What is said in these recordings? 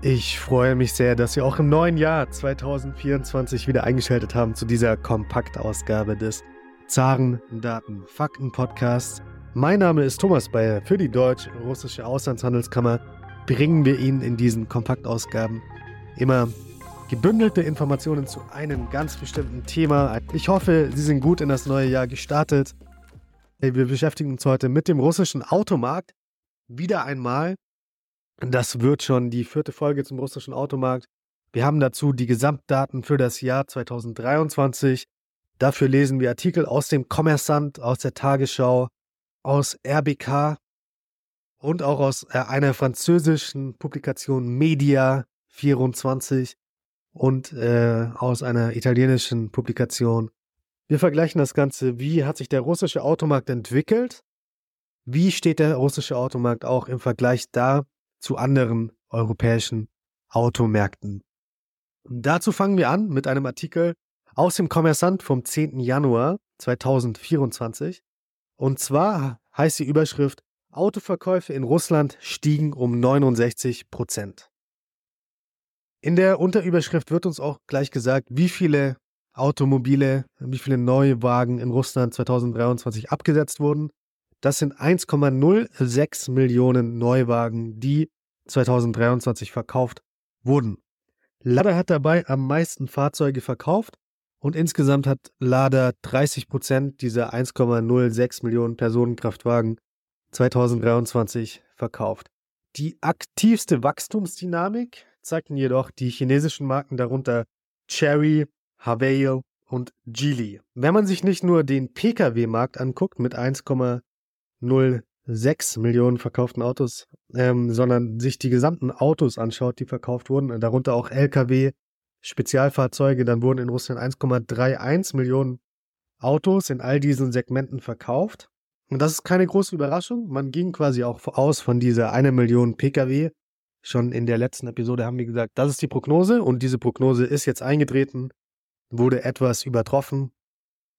Ich freue mich sehr, dass Sie auch im neuen Jahr 2024 wieder eingeschaltet haben zu dieser Kompaktausgabe des Zaren Daten Fakten Podcasts. Mein Name ist Thomas Bayer. Für die Deutsch-Russische Auslandshandelskammer bringen wir Ihnen in diesen Kompaktausgaben immer gebündelte Informationen zu einem ganz bestimmten Thema. Ich hoffe, Sie sind gut in das neue Jahr gestartet. Wir beschäftigen uns heute mit dem russischen Automarkt. Wieder einmal das wird schon die vierte Folge zum russischen Automarkt. Wir haben dazu die Gesamtdaten für das Jahr 2023. Dafür lesen wir Artikel aus dem Kommersant, aus der Tagesschau, aus RBK und auch aus äh, einer französischen Publikation Media 24 und äh, aus einer italienischen Publikation. Wir vergleichen das Ganze, wie hat sich der russische Automarkt entwickelt, wie steht der russische Automarkt auch im Vergleich da zu anderen europäischen Automärkten. Dazu fangen wir an mit einem Artikel aus dem Kommersant vom 10. Januar 2024. Und zwar heißt die Überschrift Autoverkäufe in Russland stiegen um 69 Prozent. In der Unterüberschrift wird uns auch gleich gesagt, wie viele Automobile, wie viele neue Wagen in Russland 2023 abgesetzt wurden. Das sind 1,06 Millionen Neuwagen, die 2023 verkauft wurden. Lada hat dabei am meisten Fahrzeuge verkauft und insgesamt hat Lada 30 Prozent dieser 1,06 Millionen Personenkraftwagen 2023 verkauft. Die aktivste Wachstumsdynamik zeigten jedoch die chinesischen Marken darunter Cherry, Havail und Geely. Wenn man sich nicht nur den Pkw-Markt anguckt mit 1,06 Millionen verkauften Autos, ähm, sondern sich die gesamten Autos anschaut, die verkauft wurden, darunter auch Lkw, Spezialfahrzeuge, dann wurden in Russland 1,31 Millionen Autos in all diesen Segmenten verkauft. Und das ist keine große Überraschung. Man ging quasi auch aus von dieser eine Million Pkw. Schon in der letzten Episode haben wir gesagt, das ist die Prognose und diese Prognose ist jetzt eingetreten, wurde etwas übertroffen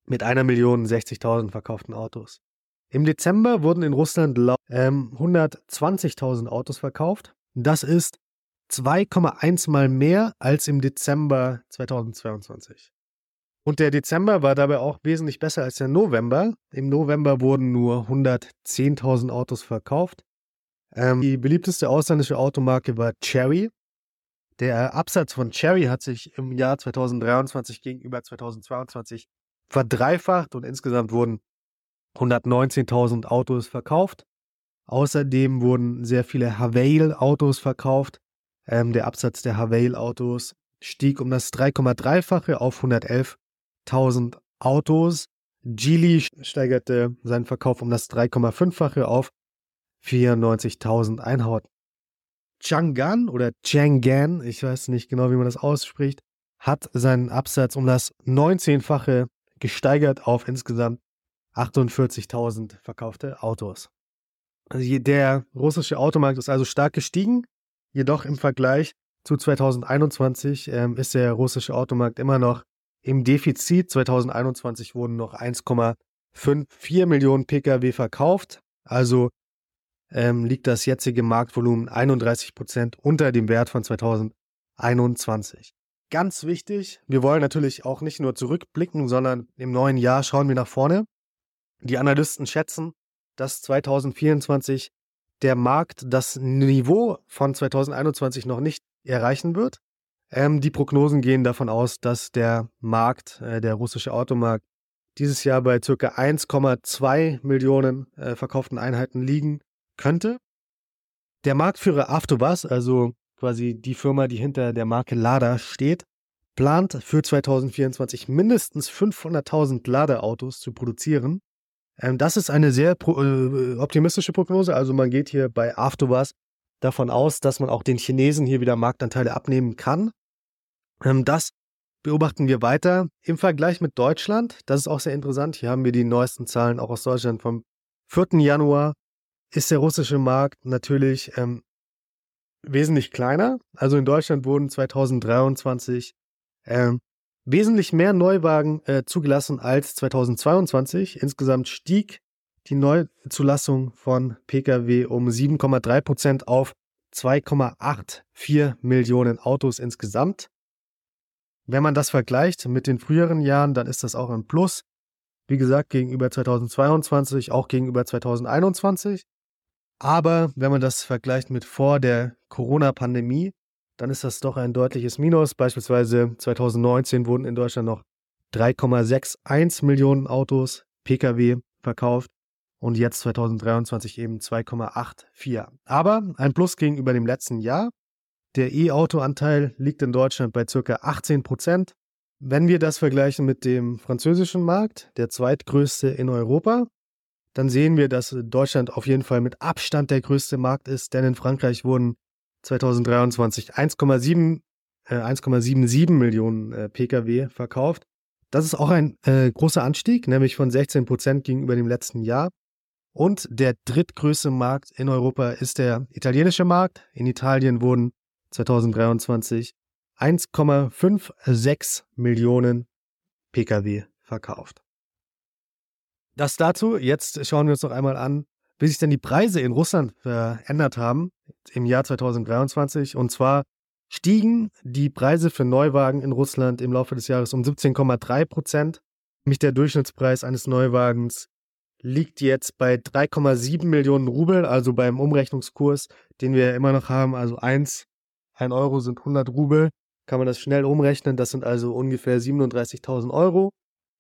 mit einer Million 60.000 verkauften Autos. Im Dezember wurden in Russland ähm, 120.000 Autos verkauft. Das ist 2,1 mal mehr als im Dezember 2022. Und der Dezember war dabei auch wesentlich besser als der November. Im November wurden nur 110.000 Autos verkauft. Ähm, die beliebteste ausländische Automarke war Cherry. Der Absatz von Cherry hat sich im Jahr 2023 gegenüber 2022 verdreifacht und insgesamt wurden 119.000 Autos verkauft. Außerdem wurden sehr viele Havail-Autos verkauft. Ähm, der Absatz der Havail-Autos stieg um das 3,3-fache auf 111.000 Autos. Geely steigerte seinen Verkauf um das 3,5-fache auf 94.000 Einheiten. Chang'an oder Chang'an, ich weiß nicht genau, wie man das ausspricht, hat seinen Absatz um das 19-fache gesteigert auf insgesamt 48.000 verkaufte Autos. Also der russische Automarkt ist also stark gestiegen, jedoch im Vergleich zu 2021 ähm, ist der russische Automarkt immer noch im Defizit. 2021 wurden noch 1,54 Millionen Pkw verkauft, also ähm, liegt das jetzige Marktvolumen 31 Prozent unter dem Wert von 2021. Ganz wichtig, wir wollen natürlich auch nicht nur zurückblicken, sondern im neuen Jahr schauen wir nach vorne. Die Analysten schätzen, dass 2024 der Markt das Niveau von 2021 noch nicht erreichen wird. Ähm, die Prognosen gehen davon aus, dass der Markt, äh, der russische Automarkt, dieses Jahr bei ca. 1,2 Millionen äh, verkauften Einheiten liegen könnte. Der Marktführer Avtovaz, also quasi die Firma, die hinter der Marke Lada steht, plant für 2024 mindestens 500.000 Ladeautos zu produzieren. Ähm, das ist eine sehr äh, optimistische Prognose. Also man geht hier bei Afterwas davon aus, dass man auch den Chinesen hier wieder Marktanteile abnehmen kann. Ähm, das beobachten wir weiter im Vergleich mit Deutschland. Das ist auch sehr interessant. Hier haben wir die neuesten Zahlen auch aus Deutschland vom 4. Januar. Ist der russische Markt natürlich ähm, wesentlich kleiner. Also in Deutschland wurden 2023 ähm, wesentlich mehr Neuwagen äh, zugelassen als 2022. Insgesamt stieg die Neuzulassung von Pkw um 7,3 Prozent auf 2,84 Millionen Autos insgesamt. Wenn man das vergleicht mit den früheren Jahren, dann ist das auch ein Plus. Wie gesagt, gegenüber 2022, auch gegenüber 2021. Aber wenn man das vergleicht mit vor der Corona-Pandemie, dann ist das doch ein deutliches Minus. Beispielsweise 2019 wurden in Deutschland noch 3,61 Millionen Autos, Pkw verkauft und jetzt 2023 eben 2,84. Aber ein Plus gegenüber dem letzten Jahr. Der E-Auto-Anteil liegt in Deutschland bei ca. 18 Prozent. Wenn wir das vergleichen mit dem französischen Markt, der zweitgrößte in Europa, dann sehen wir, dass Deutschland auf jeden Fall mit Abstand der größte Markt ist, denn in Frankreich wurden 2023 1,7 äh, 1,77 Millionen äh, Pkw verkauft. Das ist auch ein äh, großer Anstieg, nämlich von 16 Prozent gegenüber dem letzten Jahr. Und der drittgrößte Markt in Europa ist der italienische Markt. In Italien wurden 2023 1,56 Millionen Pkw verkauft. Das dazu. Jetzt schauen wir uns noch einmal an, wie sich denn die Preise in Russland verändert haben im Jahr 2023. Und zwar stiegen die Preise für Neuwagen in Russland im Laufe des Jahres um 17,3 Prozent. Nämlich der Durchschnittspreis eines Neuwagens liegt jetzt bei 3,7 Millionen Rubel, also beim Umrechnungskurs, den wir immer noch haben. Also 1, 1 Euro sind 100 Rubel. Kann man das schnell umrechnen. Das sind also ungefähr 37.000 Euro,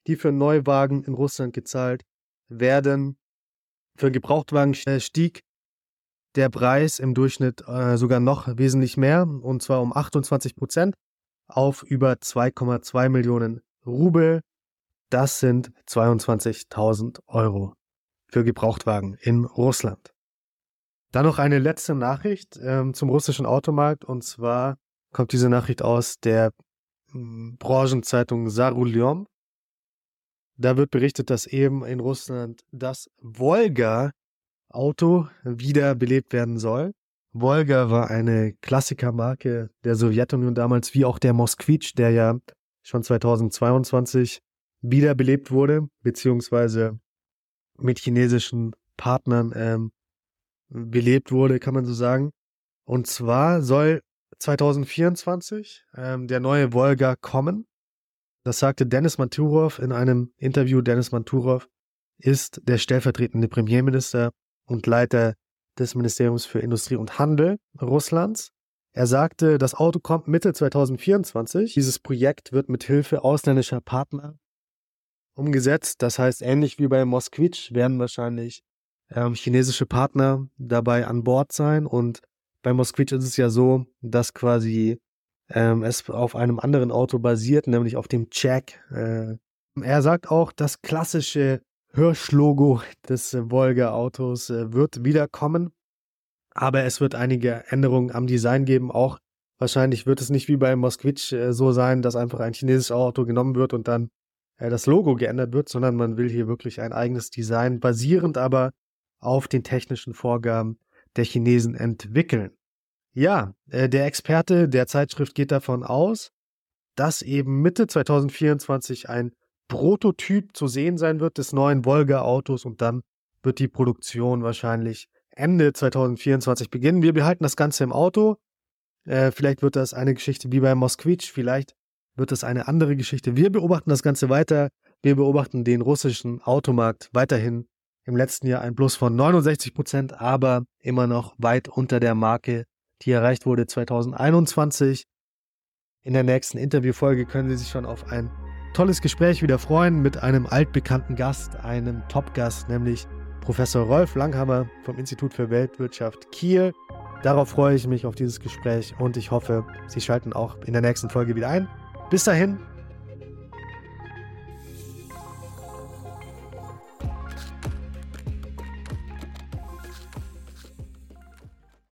die für Neuwagen in Russland gezahlt werden. Für Gebrauchtwagen stieg der Preis im Durchschnitt äh, sogar noch wesentlich mehr, und zwar um 28 Prozent auf über 2,2 Millionen Rubel. Das sind 22.000 Euro für Gebrauchtwagen in Russland. Dann noch eine letzte Nachricht ähm, zum russischen Automarkt, und zwar kommt diese Nachricht aus der m, hm, Branchenzeitung Sarulyom. Da wird berichtet, dass eben in Russland das Volga Auto wiederbelebt werden soll. Volga war eine Klassikermarke der Sowjetunion damals, wie auch der Mosquitsch, der ja schon 2022 wiederbelebt wurde, beziehungsweise mit chinesischen Partnern ähm, belebt wurde, kann man so sagen. Und zwar soll 2024 ähm, der neue Volga kommen. Das sagte Dennis Manturov in einem Interview. Dennis Manturov ist der stellvertretende Premierminister und Leiter des Ministeriums für Industrie und Handel Russlands. Er sagte, das Auto kommt Mitte 2024. Dieses Projekt wird mit Hilfe ausländischer Partner umgesetzt. Das heißt, ähnlich wie bei Mosquitsch werden wahrscheinlich ähm, chinesische Partner dabei an Bord sein. Und bei Mosquitsch ist es ja so, dass quasi ähm, es auf einem anderen Auto basiert, nämlich auf dem Jack. Äh, er sagt auch, das klassische Hirsch-Logo des äh, Volga-Autos äh, wird wiederkommen. Aber es wird einige Änderungen am Design geben. Auch wahrscheinlich wird es nicht wie bei Mosquitsch äh, so sein, dass einfach ein chinesisches Auto genommen wird und dann das Logo geändert wird, sondern man will hier wirklich ein eigenes Design, basierend aber auf den technischen Vorgaben der Chinesen entwickeln. Ja, der Experte der Zeitschrift geht davon aus, dass eben Mitte 2024 ein Prototyp zu sehen sein wird des neuen Volga-Autos und dann wird die Produktion wahrscheinlich Ende 2024 beginnen. Wir behalten das Ganze im Auto. Äh, vielleicht wird das eine Geschichte wie bei Mosquitsch, vielleicht wird das eine andere Geschichte. Wir beobachten das Ganze weiter. Wir beobachten den russischen Automarkt weiterhin im letzten Jahr ein Plus von 69 Prozent, aber immer noch weit unter der Marke, die erreicht wurde 2021. In der nächsten Interviewfolge können Sie sich schon auf ein tolles Gespräch wieder freuen mit einem altbekannten Gast, einem Top-Gast, nämlich Professor Rolf Langhammer vom Institut für Weltwirtschaft Kiel. Darauf freue ich mich auf dieses Gespräch und ich hoffe, Sie schalten auch in der nächsten Folge wieder ein. Bis dahin,